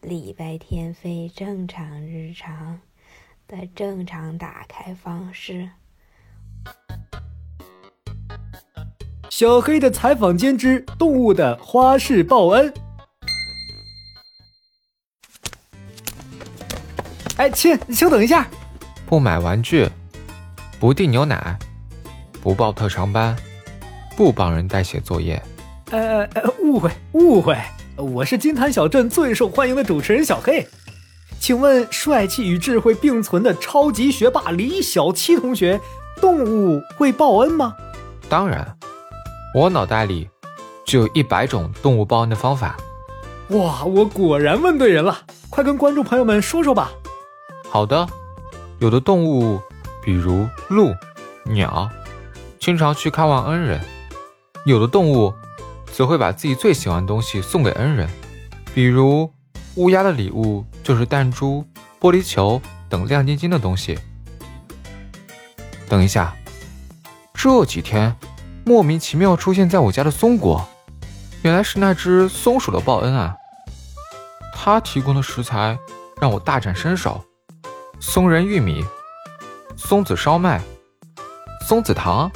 礼拜天非正常日常的正常打开方式。小黑的采访间之动物的花式报恩。哎，亲，你稍等一下。不买玩具，不订牛奶，不报特长班，不帮人代写作业。呃呃，误会误会，我是金坛小镇最受欢迎的主持人小黑。请问，帅气与智慧并存的超级学霸李小七同学，动物会报恩吗？当然。我脑袋里就有一百种动物报恩的方法。哇，我果然问对人了！快跟观众朋友们说说吧。好的，有的动物，比如鹿、鸟，经常去看望恩人；有的动物，则会把自己最喜欢的东西送给恩人，比如乌鸦的礼物就是弹珠、玻璃球等亮晶晶的东西。等一下，这几天。莫名其妙出现在我家的松果，原来是那只松鼠的报恩啊！它提供的食材让我大展身手：松仁玉米、松子烧麦、松子糖。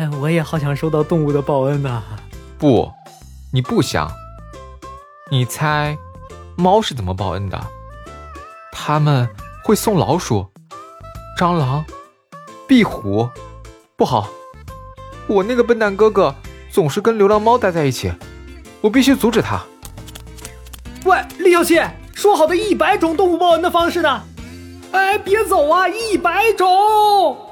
哎，我也好想收到动物的报恩呐！不，你不想。你猜，猫是怎么报恩的？他们会送老鼠、蟑螂、壁虎。不好，我那个笨蛋哥哥总是跟流浪猫待在一起，我必须阻止他。喂，李小七，说好的一百种动物报恩的方式呢？哎，别走啊，一百种！